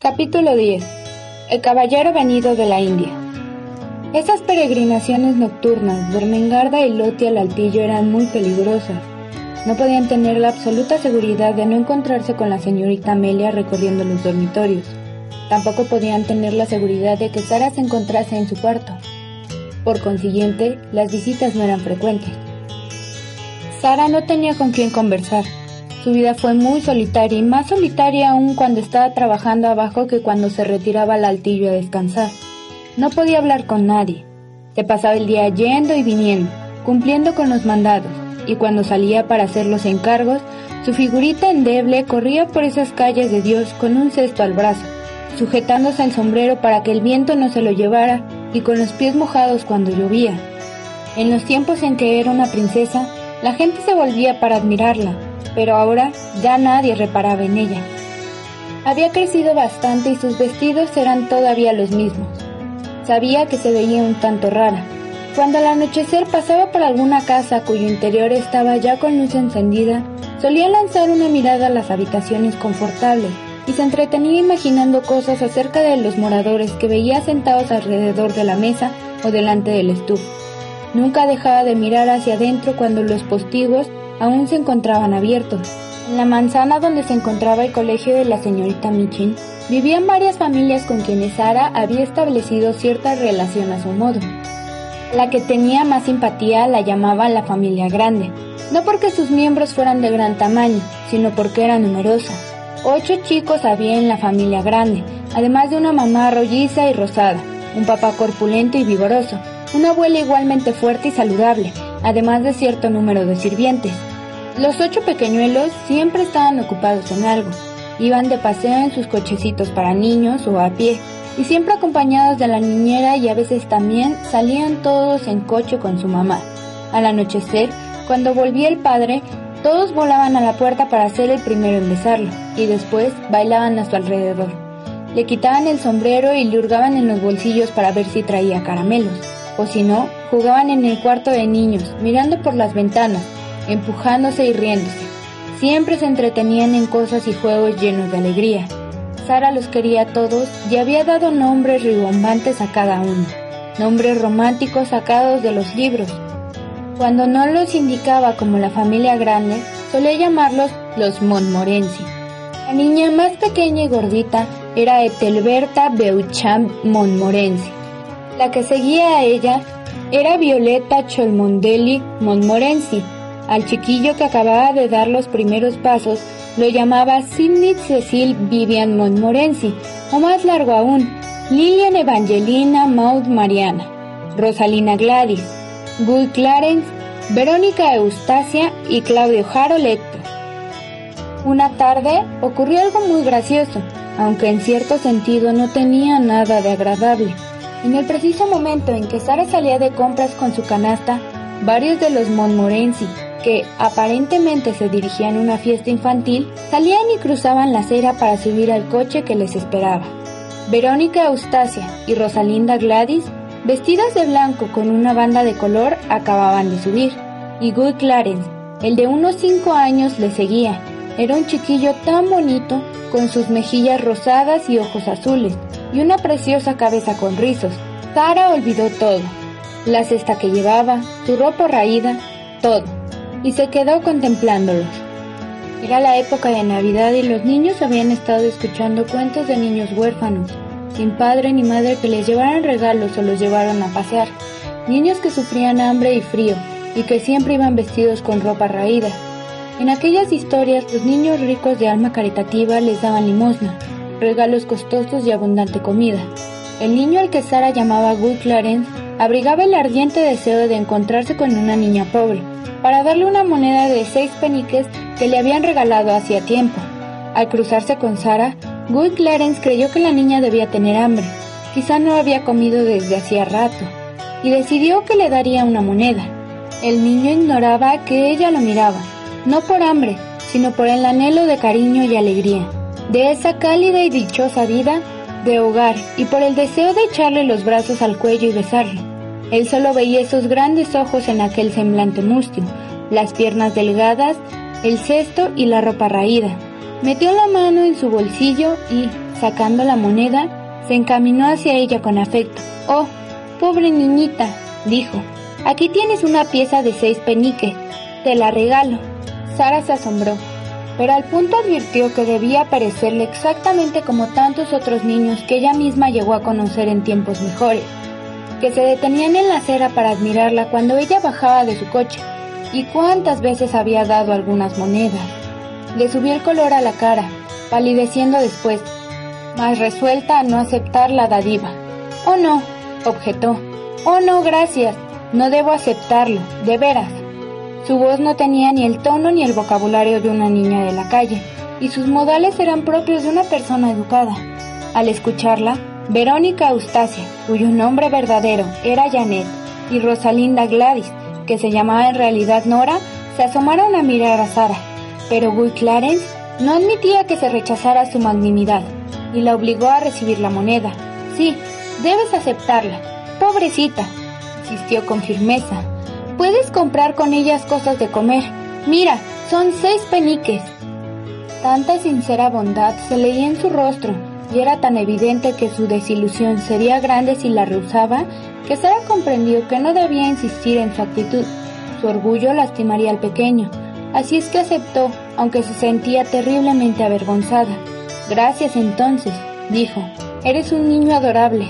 Capítulo 10. El caballero venido de la India. Esas peregrinaciones nocturnas de Ermengarda y Loti al altillo eran muy peligrosas. No podían tener la absoluta seguridad de no encontrarse con la señorita Amelia recorriendo los dormitorios. Tampoco podían tener la seguridad de que Sara se encontrase en su cuarto. Por consiguiente, las visitas no eran frecuentes. Sara no tenía con quién conversar. Su vida fue muy solitaria y más solitaria aún cuando estaba trabajando abajo que cuando se retiraba al altillo a descansar. No podía hablar con nadie. Se pasaba el día yendo y viniendo, cumpliendo con los mandados, y cuando salía para hacer los encargos, su figurita endeble corría por esas calles de Dios con un cesto al brazo, sujetándose el sombrero para que el viento no se lo llevara y con los pies mojados cuando llovía. En los tiempos en que era una princesa, la gente se volvía para admirarla, pero ahora ya nadie reparaba en ella. Había crecido bastante y sus vestidos eran todavía los mismos. Sabía que se veía un tanto rara. Cuando al anochecer pasaba por alguna casa cuyo interior estaba ya con luz encendida, solía lanzar una mirada a las habitaciones confortables y se entretenía imaginando cosas acerca de los moradores que veía sentados alrededor de la mesa o delante del estufa. Nunca dejaba de mirar hacia adentro cuando los postigos aún se encontraban abiertos. En la manzana donde se encontraba el colegio de la señorita Michin, vivían varias familias con quienes Sara había establecido cierta relación a su modo. La que tenía más simpatía la llamaba la familia grande, no porque sus miembros fueran de gran tamaño, sino porque era numerosa. Ocho chicos había en la familia grande, además de una mamá rolliza y rosada, un papá corpulento y vigoroso, una abuela igualmente fuerte y saludable, además de cierto número de sirvientes. Los ocho pequeñuelos siempre estaban ocupados en algo. Iban de paseo en sus cochecitos para niños o a pie, y siempre acompañados de la niñera y a veces también salían todos en coche con su mamá. Al anochecer, cuando volvía el padre, todos volaban a la puerta para ser el primero en besarlo, y después bailaban a su alrededor. Le quitaban el sombrero y le hurgaban en los bolsillos para ver si traía caramelos, o si no, jugaban en el cuarto de niños, mirando por las ventanas, empujándose y riéndose. Siempre se entretenían en cosas y juegos llenos de alegría. Sara los quería a todos y había dado nombres ribombantes a cada uno, nombres románticos sacados de los libros. Cuando no los indicaba como la familia grande, solía llamarlos los Montmorency. La niña más pequeña y gordita era Etelberta Beauchamp Montmorency. La que seguía a ella era Violeta Cholmondelli Montmorency. Al chiquillo que acababa de dar los primeros pasos lo llamaba Sidney Cecil Vivian Montmorency, o más largo aún, Lilian Evangelina Maud Mariana, Rosalina Gladys, Guy Clarence, Verónica Eustacia y Claudio Harold Héctor. Una tarde ocurrió algo muy gracioso, aunque en cierto sentido no tenía nada de agradable. En el preciso momento en que Sara salía de compras con su canasta, varios de los Montmorency, que aparentemente se dirigían a una fiesta infantil, salían y cruzaban la acera para subir al coche que les esperaba. Verónica Eustacia y Rosalinda Gladys, vestidas de blanco con una banda de color, acababan de subir, y Guy Clarence, el de unos cinco años, le seguía. Era un chiquillo tan bonito, con sus mejillas rosadas y ojos azules, y una preciosa cabeza con rizos. Sara olvidó todo, la cesta que llevaba, su ropa raída, todo, y se quedó contemplándolos. Era la época de Navidad y los niños habían estado escuchando cuentos de niños huérfanos, sin padre ni madre que les llevaran regalos o los llevaran a pasear, niños que sufrían hambre y frío y que siempre iban vestidos con ropa raída. En aquellas historias los niños ricos de alma caritativa les daban limosna, regalos costosos y abundante comida. El niño al que Sara llamaba Guy Clarence abrigaba el ardiente deseo de encontrarse con una niña pobre, para darle una moneda de seis peniques que le habían regalado hacía tiempo. Al cruzarse con Sara, Guy Clarence creyó que la niña debía tener hambre, quizá no había comido desde hacía rato, y decidió que le daría una moneda. El niño ignoraba que ella lo miraba, no por hambre, sino por el anhelo de cariño y alegría, de esa cálida y dichosa vida de hogar y por el deseo de echarle los brazos al cuello y besarle. Él solo veía esos grandes ojos en aquel semblante mustio, las piernas delgadas, el cesto y la ropa raída. Metió la mano en su bolsillo y, sacando la moneda, se encaminó hacia ella con afecto. Oh, pobre niñita, dijo, aquí tienes una pieza de seis peniques, te la regalo. Sara se asombró, pero al punto advirtió que debía parecerle exactamente como tantos otros niños que ella misma llegó a conocer en tiempos mejores, que se detenían en la acera para admirarla cuando ella bajaba de su coche, y cuántas veces había dado algunas monedas. Le subió el color a la cara, palideciendo después, mas resuelta a no aceptar la dadiva. Oh no, objetó. Oh no, gracias. No debo aceptarlo, de veras. Su voz no tenía ni el tono ni el vocabulario de una niña de la calle, y sus modales eran propios de una persona educada. Al escucharla, Verónica Eustacia, cuyo nombre verdadero era Janet, y Rosalinda Gladys, que se llamaba en realidad Nora, se asomaron a mirar a Sara, pero Guy Clarence no admitía que se rechazara su magnanimidad y la obligó a recibir la moneda. Sí, debes aceptarla. Pobrecita, insistió con firmeza. Puedes comprar con ellas cosas de comer. Mira, son seis peniques. Tanta sincera bondad se leía en su rostro y era tan evidente que su desilusión sería grande si la rehusaba que Sara comprendió que no debía insistir en su actitud. Su orgullo lastimaría al pequeño, así es que aceptó, aunque se sentía terriblemente avergonzada. Gracias entonces, dijo. Eres un niño adorable.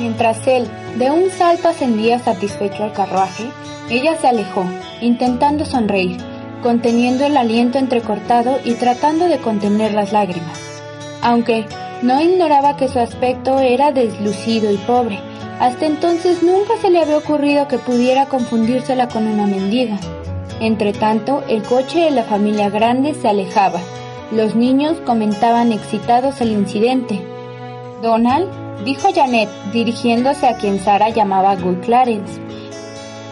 Mientras él, de un salto, ascendía satisfecho al carruaje, ella se alejó, intentando sonreír, conteniendo el aliento entrecortado y tratando de contener las lágrimas. Aunque no ignoraba que su aspecto era deslucido y pobre, hasta entonces nunca se le había ocurrido que pudiera confundírsela con una mendiga. Entretanto, el coche de la familia grande se alejaba. Los niños comentaban excitados el incidente. Donald, dijo Janet, dirigiéndose a quien Sara llamaba Guy Clarence,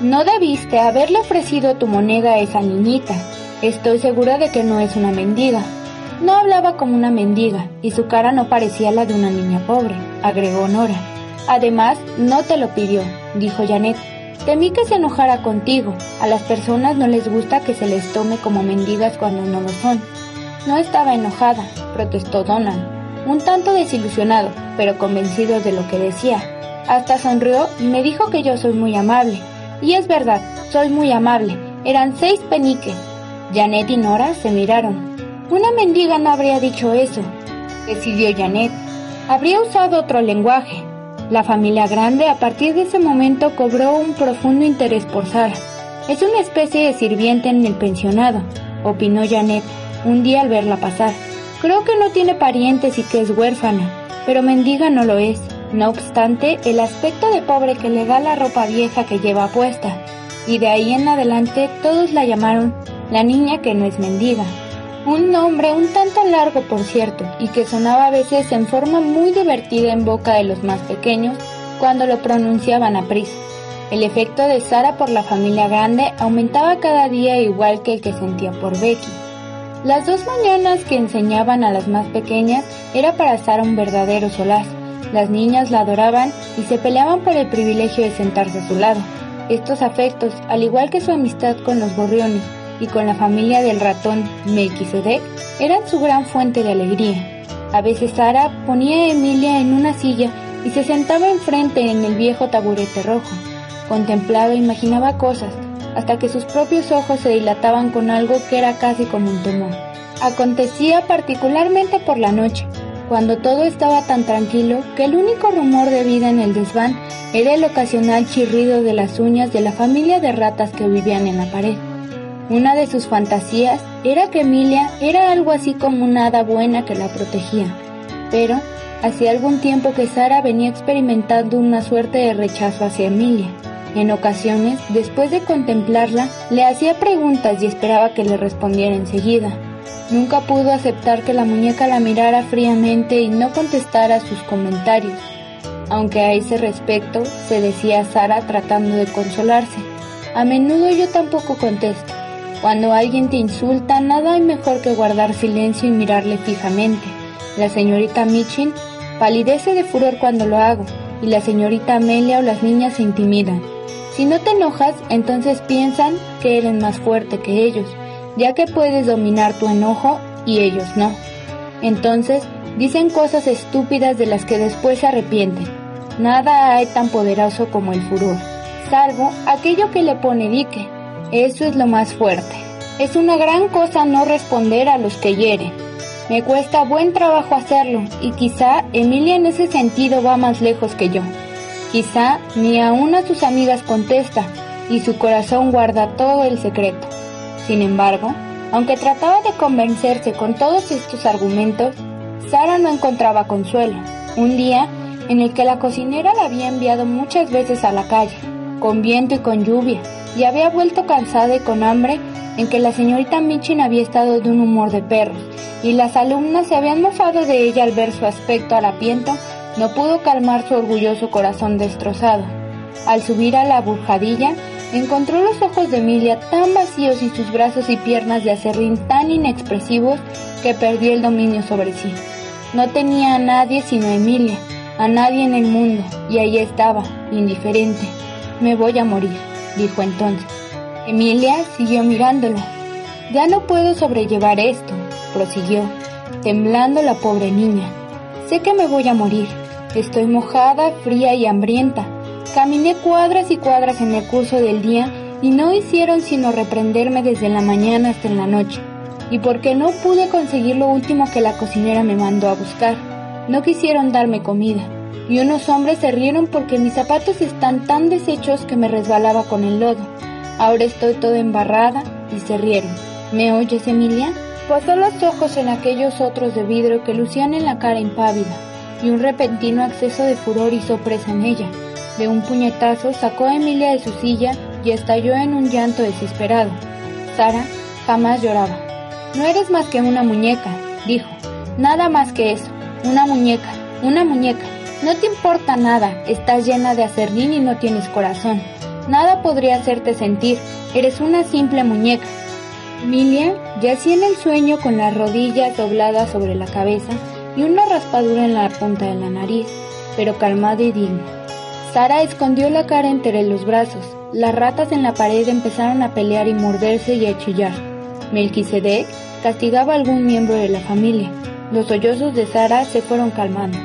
no debiste haberle ofrecido tu moneda a esa niñita. Estoy segura de que no es una mendiga. No hablaba como una mendiga y su cara no parecía la de una niña pobre, agregó Nora. Además, no te lo pidió, dijo Janet. Temí que se enojara contigo. A las personas no les gusta que se les tome como mendigas cuando no lo son. No estaba enojada, protestó Donald, un tanto desilusionado, pero convencido de lo que decía. Hasta sonrió y me dijo que yo soy muy amable, y es verdad, soy muy amable. Eran seis peniques. Janet y Nora se miraron. Una mendiga no habría dicho eso, decidió Janet. Habría usado otro lenguaje. La familia grande a partir de ese momento cobró un profundo interés por Sara. Es una especie de sirviente en el pensionado, opinó Janet un día al verla pasar. Creo que no tiene parientes y que es huérfana, pero mendiga no lo es. No obstante, el aspecto de pobre que le da la ropa vieja que lleva puesta, y de ahí en adelante todos la llamaron la niña que no es mendiga. Un nombre un tanto largo, por cierto, y que sonaba a veces en forma muy divertida en boca de los más pequeños cuando lo pronunciaban a prisa. El efecto de Sara por la familia grande aumentaba cada día igual que el que sentía por Becky. Las dos mañanas que enseñaban a las más pequeñas era para Sara un verdadero solaz. Las niñas la adoraban y se peleaban por el privilegio de sentarse a su lado. Estos afectos, al igual que su amistad con los gorriones y con la familia del ratón Melquisedec, eran su gran fuente de alegría. A veces Sara ponía a Emilia en una silla y se sentaba enfrente en el viejo taburete rojo. Contemplaba e imaginaba cosas, hasta que sus propios ojos se dilataban con algo que era casi como un temor. Acontecía particularmente por la noche, cuando todo estaba tan tranquilo que el único rumor de vida en el desván era el ocasional chirrido de las uñas de la familia de ratas que vivían en la pared. Una de sus fantasías era que Emilia era algo así como una hada buena que la protegía, pero hacía algún tiempo que Sara venía experimentando una suerte de rechazo hacia Emilia. En ocasiones, después de contemplarla, le hacía preguntas y esperaba que le respondiera enseguida. Nunca pudo aceptar que la muñeca la mirara fríamente y no contestara sus comentarios, aunque a ese respecto se decía Sara tratando de consolarse. A menudo yo tampoco contesto. Cuando alguien te insulta, nada hay mejor que guardar silencio y mirarle fijamente. La señorita Michin palidece de furor cuando lo hago, y la señorita Amelia o las niñas se intimidan. Si no te enojas, entonces piensan que eres más fuerte que ellos, ya que puedes dominar tu enojo y ellos no. Entonces, dicen cosas estúpidas de las que después se arrepienten. Nada hay tan poderoso como el furor, salvo aquello que le pone dique. Eso es lo más fuerte. Es una gran cosa no responder a los que hieren. Me cuesta buen trabajo hacerlo y quizá Emilia en ese sentido va más lejos que yo. Quizá ni aún a sus amigas contesta y su corazón guarda todo el secreto. Sin embargo, aunque trataba de convencerse con todos estos argumentos, Sara no encontraba consuelo. Un día en el que la cocinera la había enviado muchas veces a la calle, con viento y con lluvia, y había vuelto cansada y con hambre, en que la señorita Michin había estado de un humor de perros, y las alumnas se habían mofado de ella al ver su aspecto harapiento, no pudo calmar su orgulloso corazón destrozado. Al subir a la burjadilla, encontró los ojos de Emilia tan vacíos y sus brazos y piernas de acerrín tan inexpresivos que perdió el dominio sobre sí. No tenía a nadie sino a Emilia, a nadie en el mundo, y ahí estaba, indiferente. Me voy a morir, dijo entonces. Emilia siguió mirándolo. Ya no puedo sobrellevar esto, prosiguió, temblando la pobre niña. Sé que me voy a morir. Estoy mojada, fría y hambrienta. Caminé cuadras y cuadras en el curso del día y no hicieron sino reprenderme desde la mañana hasta la noche. Y porque no pude conseguir lo último que la cocinera me mandó a buscar, no quisieron darme comida. Y unos hombres se rieron porque mis zapatos están tan deshechos que me resbalaba con el lodo. Ahora estoy toda embarrada y se rieron. ¿Me oyes, Emilia? Posó los ojos en aquellos otros de vidrio que lucían en la cara impávida, y un repentino acceso de furor hizo presa en ella. De un puñetazo sacó a Emilia de su silla y estalló en un llanto desesperado. Sara jamás lloraba. No eres más que una muñeca, dijo. Nada más que eso. Una muñeca, una muñeca. No te importa nada, estás llena de acerrín y no tienes corazón. Nada podría hacerte sentir, eres una simple muñeca. Emilia yacía en el sueño con las rodillas dobladas sobre la cabeza y una raspadura en la punta de la nariz, pero calmada y digna. Sara escondió la cara entre los brazos. Las ratas en la pared empezaron a pelear y morderse y a chillar. Melquisedec castigaba a algún miembro de la familia. Los sollozos de Sara se fueron calmando.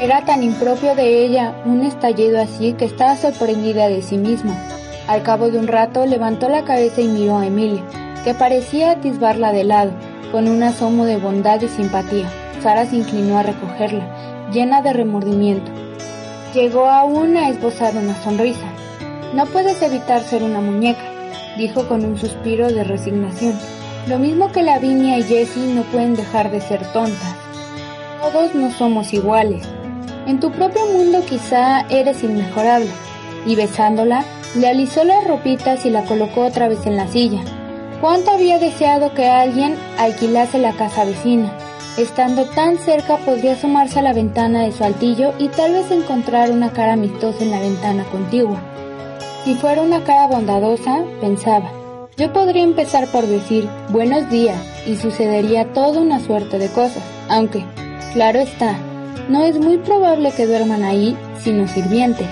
Era tan impropio de ella un estallido así que estaba sorprendida de sí misma. Al cabo de un rato levantó la cabeza y miró a Emilia, que parecía atisbarla de lado, con un asomo de bondad y simpatía. Sara se inclinó a recogerla, llena de remordimiento. Llegó aún a esbozar una sonrisa. No puedes evitar ser una muñeca, dijo con un suspiro de resignación. Lo mismo que Lavinia y Jessie no pueden dejar de ser tontas. Todos no somos iguales. En tu propio mundo quizá eres inmejorable. Y besándola, le alisó las ropitas y la colocó otra vez en la silla. Cuánto había deseado que alguien alquilase la casa vecina. Estando tan cerca podría asomarse a la ventana de su altillo y tal vez encontrar una cara amistosa en la ventana contigua. Si fuera una cara bondadosa, pensaba, yo podría empezar por decir buenos días y sucedería toda una suerte de cosas, aunque, claro está, no es muy probable que duerman ahí sino sirvientes.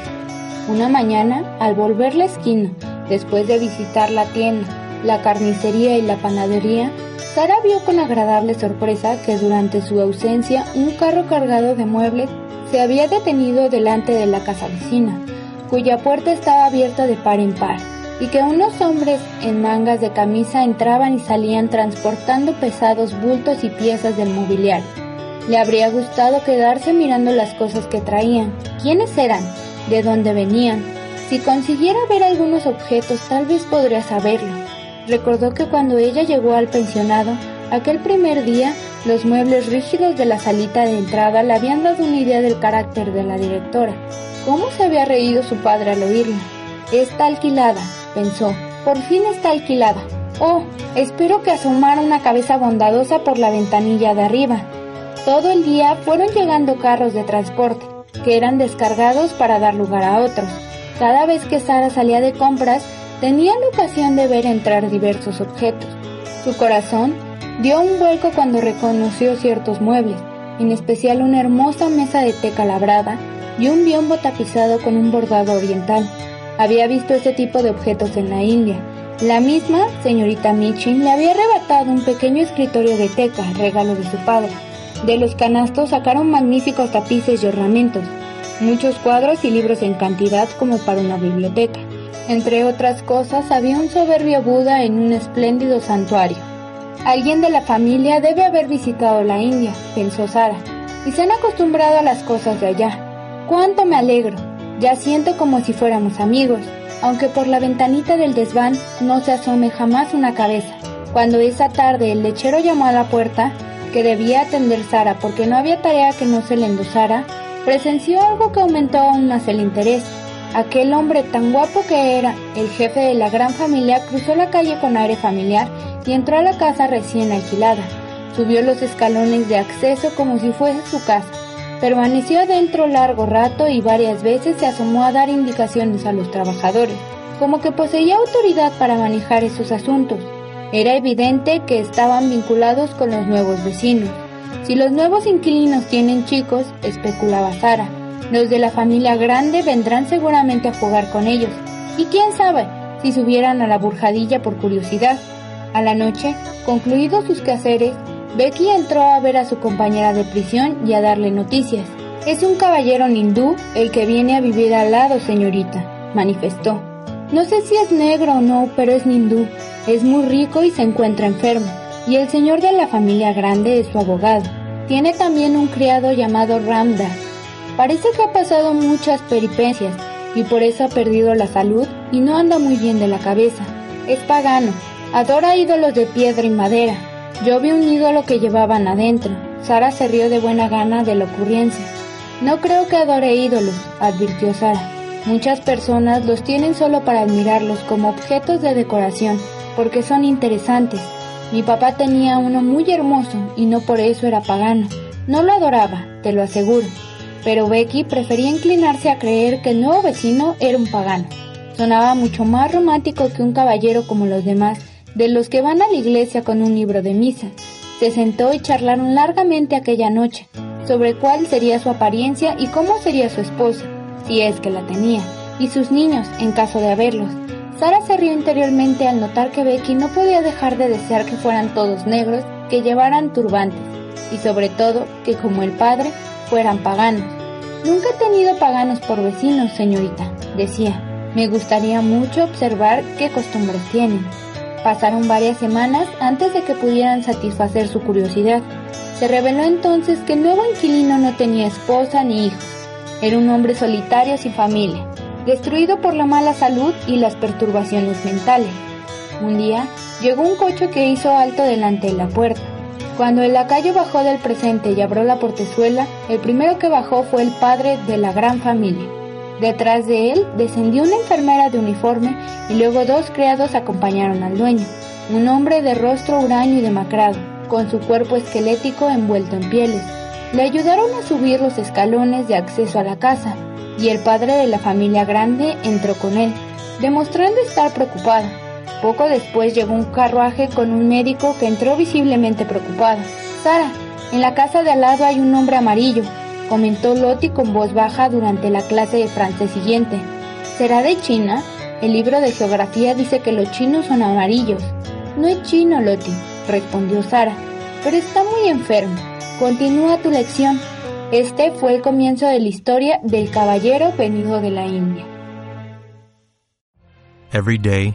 Una mañana, al volver la esquina, después de visitar la tienda, la carnicería y la panadería, Sara vio con agradable sorpresa que durante su ausencia un carro cargado de muebles se había detenido delante de la casa vecina, cuya puerta estaba abierta de par en par, y que unos hombres en mangas de camisa entraban y salían transportando pesados bultos y piezas del mobiliario. Le habría gustado quedarse mirando las cosas que traían. ¿Quiénes eran? ¿De dónde venían? Si consiguiera ver algunos objetos, tal vez podría saberlo. Recordó que cuando ella llegó al pensionado, aquel primer día, los muebles rígidos de la salita de entrada le habían dado una idea del carácter de la directora. ¿Cómo se había reído su padre al oírla? Está alquilada, pensó. Por fin está alquilada. Oh, espero que asomara una cabeza bondadosa por la ventanilla de arriba. Todo el día fueron llegando carros de transporte, que eran descargados para dar lugar a otros. Cada vez que Sara salía de compras, tenía la ocasión de ver entrar diversos objetos. Su corazón dio un vuelco cuando reconoció ciertos muebles, en especial una hermosa mesa de teca labrada y un biombo tapizado con un bordado oriental. Había visto ese tipo de objetos en la India. La misma señorita Michin le había arrebatado un pequeño escritorio de teca, regalo de su padre. De los canastos sacaron magníficos tapices y ornamentos, muchos cuadros y libros en cantidad como para una biblioteca. Entre otras cosas, había un soberbio Buda en un espléndido santuario. Alguien de la familia debe haber visitado la India, pensó Sara, y se han acostumbrado a las cosas de allá. ¡Cuánto me alegro! Ya siento como si fuéramos amigos, aunque por la ventanita del desván no se asome jamás una cabeza. Cuando esa tarde el lechero llamó a la puerta, que debía atender Sara porque no había tarea que no se le endosara, presenció algo que aumentó aún más el interés. Aquel hombre tan guapo que era, el jefe de la gran familia, cruzó la calle con aire familiar y entró a la casa recién alquilada. Subió los escalones de acceso como si fuese su casa. Permaneció adentro largo rato y varias veces se asomó a dar indicaciones a los trabajadores, como que poseía autoridad para manejar esos asuntos. Era evidente que estaban vinculados con los nuevos vecinos. Si los nuevos inquilinos tienen chicos, especulaba Sara, los de la familia grande vendrán seguramente a jugar con ellos. Y quién sabe si subieran a la burjadilla por curiosidad. A la noche, concluidos sus quehaceres, Becky entró a ver a su compañera de prisión y a darle noticias. Es un caballero hindú el que viene a vivir al lado, señorita, manifestó. No sé si es negro o no, pero es hindú. Es muy rico y se encuentra enfermo. Y el señor de la familia grande es su abogado. Tiene también un criado llamado Ramda, Parece que ha pasado muchas peripecias y por eso ha perdido la salud y no anda muy bien de la cabeza. Es pagano, adora ídolos de piedra y madera. Yo vi un ídolo que llevaban adentro. Sara se rió de buena gana de la ocurrencia. No creo que adore ídolos, advirtió Sara. Muchas personas los tienen solo para admirarlos como objetos de decoración, porque son interesantes. Mi papá tenía uno muy hermoso y no por eso era pagano. No lo adoraba, te lo aseguro pero Becky prefería inclinarse a creer que el nuevo vecino era un pagano. Sonaba mucho más romántico que un caballero como los demás, de los que van a la iglesia con un libro de misa. Se sentó y charlaron largamente aquella noche, sobre cuál sería su apariencia y cómo sería su esposa, si es que la tenía, y sus niños, en caso de haberlos. Sara se rió interiormente al notar que Becky no podía dejar de desear que fueran todos negros, que llevaran turbantes, y sobre todo que como el padre, fueran paganos. Nunca he tenido paganos por vecinos, señorita, decía. Me gustaría mucho observar qué costumbres tienen. Pasaron varias semanas antes de que pudieran satisfacer su curiosidad. Se reveló entonces que el nuevo inquilino no tenía esposa ni hijos. Era un hombre solitario sin familia, destruido por la mala salud y las perturbaciones mentales. Un día llegó un coche que hizo alto delante de la puerta. Cuando el lacayo bajó del presente y abrió la portezuela, el primero que bajó fue el padre de la gran familia. Detrás de él descendió una enfermera de uniforme y luego dos criados acompañaron al dueño, un hombre de rostro huraño y demacrado, con su cuerpo esquelético envuelto en pieles. Le ayudaron a subir los escalones de acceso a la casa, y el padre de la familia grande entró con él, demostrando estar preocupado. Poco después llegó un carruaje con un médico que entró visiblemente preocupado. Sara, en la casa de al lado hay un hombre amarillo, comentó Loti con voz baja durante la clase de francés siguiente. ¿Será de China? El libro de geografía dice que los chinos son amarillos. No es chino, Loti, respondió Sara, pero está muy enfermo. Continúa tu lección. Este fue el comienzo de la historia del caballero venido de la India. Every day